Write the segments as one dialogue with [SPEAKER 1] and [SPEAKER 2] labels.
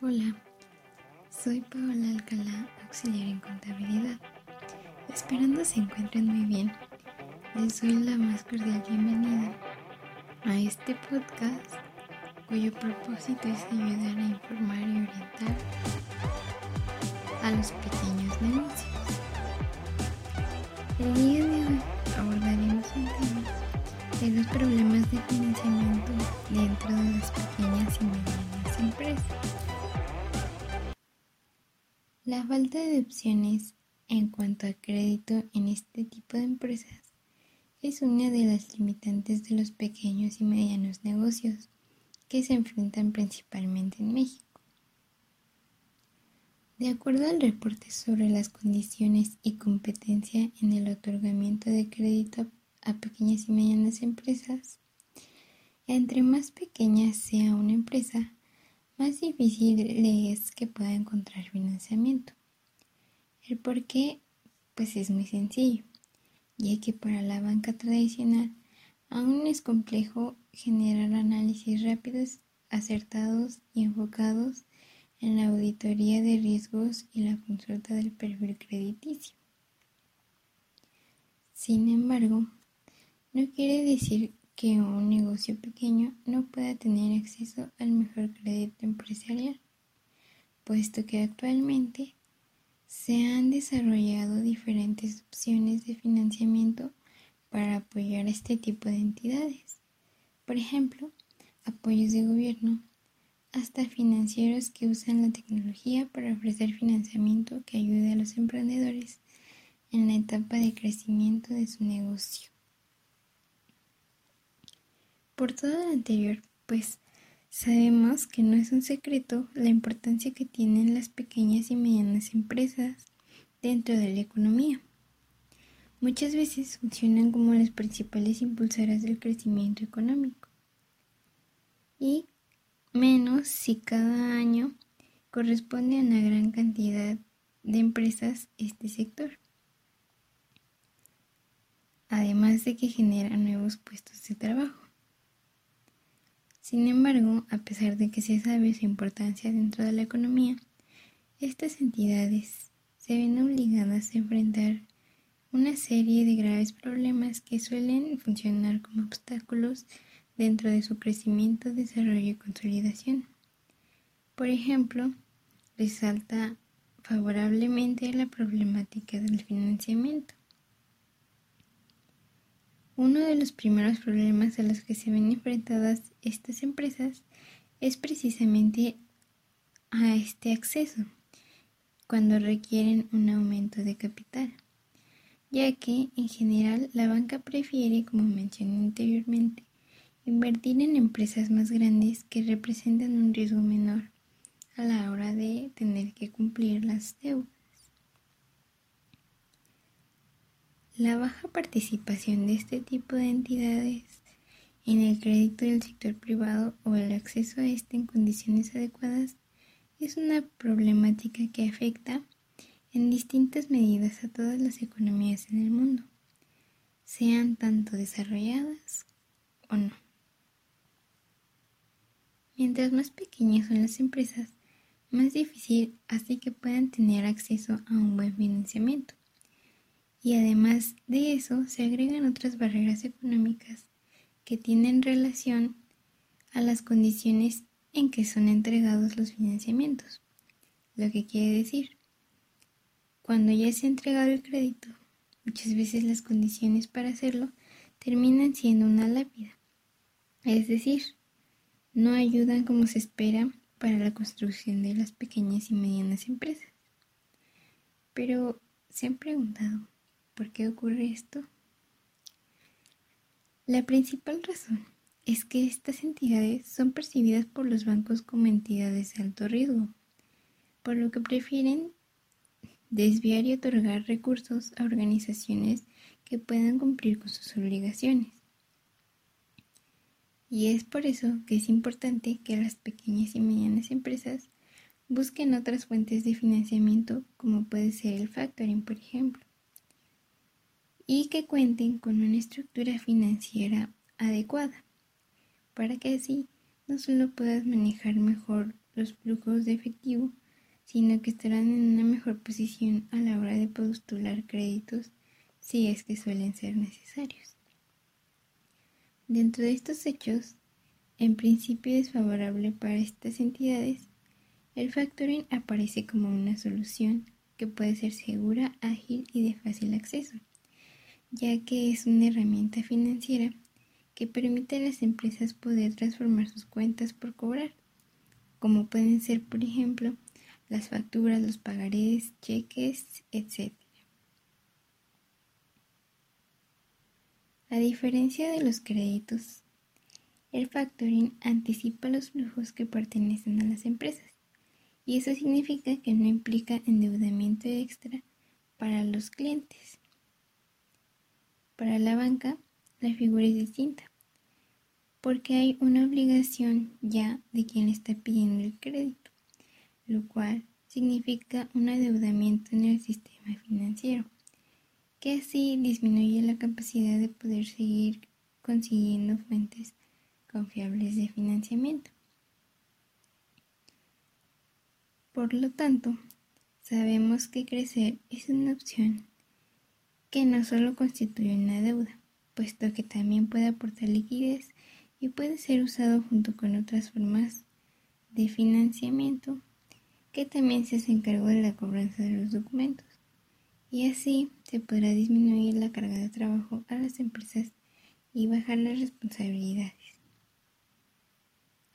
[SPEAKER 1] Hola, soy Paola Alcalá, auxiliar en contabilidad. Esperando se encuentren muy bien. Les doy la más cordial bienvenida a este podcast cuyo propósito es ayudar a informar y orientar a los pequeños negocios. El día de hoy abordaremos un tema de los problemas de financiamiento dentro de las pequeñas y medianas empresas. La falta de opciones en cuanto a crédito en este tipo de empresas es una de las limitantes de los pequeños y medianos negocios que se enfrentan principalmente en México. De acuerdo al reporte sobre las condiciones y competencia en el otorgamiento de crédito a pequeñas y medianas empresas, entre más pequeña sea una empresa, más difícil le es que pueda encontrar financiamiento. El por qué, pues es muy sencillo, ya que para la banca tradicional aún es complejo generar análisis rápidos, acertados y enfocados en la auditoría de riesgos y la consulta del perfil crediticio. Sin embargo, no quiere decir que un negocio pequeño no pueda tener acceso al mejor crédito empresarial, puesto que actualmente se han desarrollado diferentes opciones de financiamiento para apoyar a este tipo de entidades. Por ejemplo, apoyos de gobierno, hasta financieros que usan la tecnología para ofrecer financiamiento que ayude a los emprendedores en la etapa de crecimiento de su negocio. Por todo lo anterior, pues sabemos que no es un secreto la importancia que tienen las pequeñas y medianas empresas dentro de la economía. Muchas veces funcionan como las principales impulsoras del crecimiento económico. Y menos si cada año corresponde a una gran cantidad de empresas este sector. Además de que genera nuevos puestos de trabajo. Sin embargo, a pesar de que se sabe su importancia dentro de la economía, estas entidades se ven obligadas a enfrentar una serie de graves problemas que suelen funcionar como obstáculos dentro de su crecimiento, desarrollo y consolidación. Por ejemplo, resalta favorablemente la problemática del financiamiento. Uno de los primeros problemas a los que se ven enfrentadas estas empresas es precisamente a este acceso cuando requieren un aumento de capital, ya que en general la banca prefiere, como mencioné anteriormente, invertir en empresas más grandes que representan un riesgo menor a la hora de tener que cumplir las deudas. La baja participación de este tipo de entidades en el crédito del sector privado o el acceso a este en condiciones adecuadas es una problemática que afecta en distintas medidas a todas las economías en el mundo, sean tanto desarrolladas o no. Mientras más pequeñas son las empresas, más difícil hace que puedan tener acceso a un buen financiamiento. Y además de eso se agregan otras barreras económicas que tienen relación a las condiciones en que son entregados los financiamientos. Lo que quiere decir, cuando ya se ha entregado el crédito, muchas veces las condiciones para hacerlo terminan siendo una lápida. Es decir, no ayudan como se espera para la construcción de las pequeñas y medianas empresas. Pero se han preguntado, ¿Por qué ocurre esto? La principal razón es que estas entidades son percibidas por los bancos como entidades de alto riesgo, por lo que prefieren desviar y otorgar recursos a organizaciones que puedan cumplir con sus obligaciones. Y es por eso que es importante que las pequeñas y medianas empresas busquen otras fuentes de financiamiento como puede ser el factoring, por ejemplo y que cuenten con una estructura financiera adecuada para que así no solo puedas manejar mejor los flujos de efectivo, sino que estarán en una mejor posición a la hora de postular créditos si es que suelen ser necesarios. Dentro de estos hechos, en principio desfavorable para estas entidades, el factoring aparece como una solución que puede ser segura, ágil y de fácil acceso, ya que es una herramienta financiera que permite a las empresas poder transformar sus cuentas por cobrar, como pueden ser, por ejemplo, las facturas, los pagarés, cheques, etc. A diferencia de los créditos, el factoring anticipa los flujos que pertenecen a las empresas y eso significa que no implica endeudamiento extra para los clientes. Para la banca, la figura es distinta, porque hay una obligación ya de quien está pidiendo el crédito, lo cual significa un endeudamiento en el sistema financiero, que así disminuye la capacidad de poder seguir consiguiendo fuentes confiables de financiamiento. Por lo tanto, sabemos que crecer es una opción que no solo constituye una deuda, puesto que también puede aportar liquidez y puede ser usado junto con otras formas de financiamiento que también se hacen cargo de la cobranza de los documentos. Y así se podrá disminuir la carga de trabajo a las empresas y bajar las responsabilidades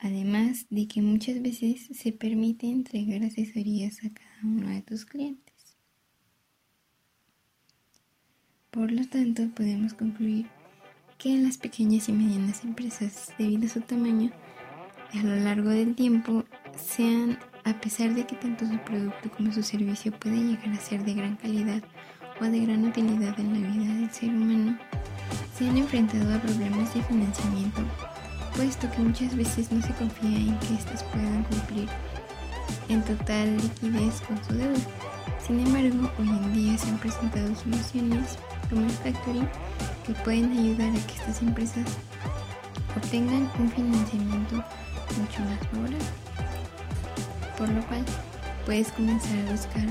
[SPEAKER 1] además de que muchas veces se permite entregar asesorías a cada uno de tus clientes. Por lo tanto, podemos concluir que las pequeñas y medianas empresas, debido a su tamaño, a lo largo del tiempo, sean, a pesar de que tanto su producto como su servicio puede llegar a ser de gran calidad o de gran utilidad en la vida del ser humano, se han enfrentado a problemas de financiamiento puesto que muchas veces no se confía en que éstas puedan cumplir en total liquidez con su deuda. Sin embargo, hoy en día se han presentado soluciones como el factoring que pueden ayudar a que estas empresas obtengan un financiamiento mucho más favorable. Por lo cual, puedes comenzar a buscar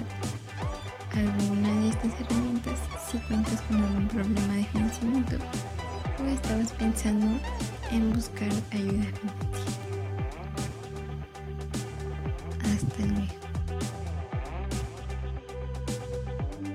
[SPEAKER 1] alguna de estas herramientas si cuentas con algún problema de financiamiento o estabas pensando en buscar ayuda